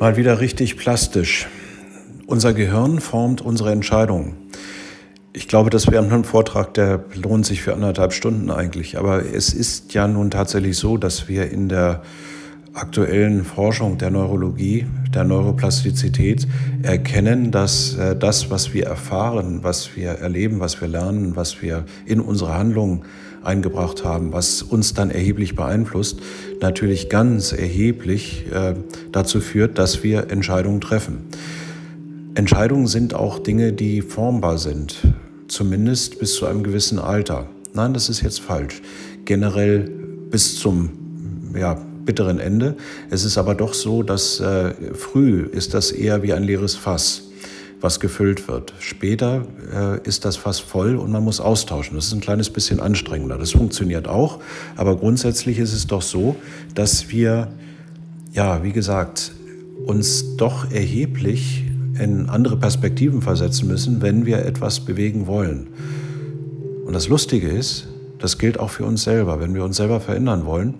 Mal wieder richtig plastisch. Unser Gehirn formt unsere Entscheidungen. Ich glaube, das wäre ein Vortrag, der lohnt sich für anderthalb Stunden eigentlich. Aber es ist ja nun tatsächlich so, dass wir in der aktuellen Forschung der Neurologie, der Neuroplastizität erkennen, dass äh, das, was wir erfahren, was wir erleben, was wir lernen, was wir in unsere Handlungen eingebracht haben, was uns dann erheblich beeinflusst, natürlich ganz erheblich äh, dazu führt, dass wir Entscheidungen treffen. Entscheidungen sind auch Dinge, die formbar sind, zumindest bis zu einem gewissen Alter. Nein, das ist jetzt falsch. Generell bis zum ja, bitteren Ende. Es ist aber doch so, dass äh, früh ist das eher wie ein leeres Fass was gefüllt wird. Später äh, ist das fast voll und man muss austauschen. Das ist ein kleines bisschen anstrengender. Das funktioniert auch, aber grundsätzlich ist es doch so, dass wir, ja, wie gesagt, uns doch erheblich in andere Perspektiven versetzen müssen, wenn wir etwas bewegen wollen. Und das Lustige ist, das gilt auch für uns selber. Wenn wir uns selber verändern wollen,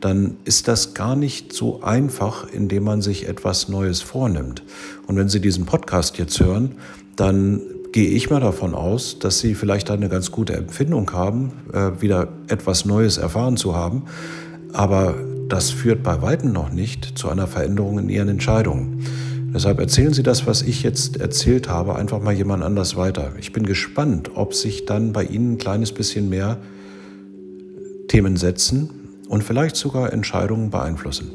dann ist das gar nicht so einfach, indem man sich etwas Neues vornimmt. Und wenn Sie diesen Podcast jetzt hören, dann gehe ich mal davon aus, dass Sie vielleicht eine ganz gute Empfindung haben, äh, wieder etwas Neues erfahren zu haben. Aber das führt bei weitem noch nicht zu einer Veränderung in Ihren Entscheidungen. Deshalb erzählen Sie das, was ich jetzt erzählt habe, einfach mal jemand anders weiter. Ich bin gespannt, ob sich dann bei Ihnen ein kleines bisschen mehr Themen setzen, und vielleicht sogar Entscheidungen beeinflussen.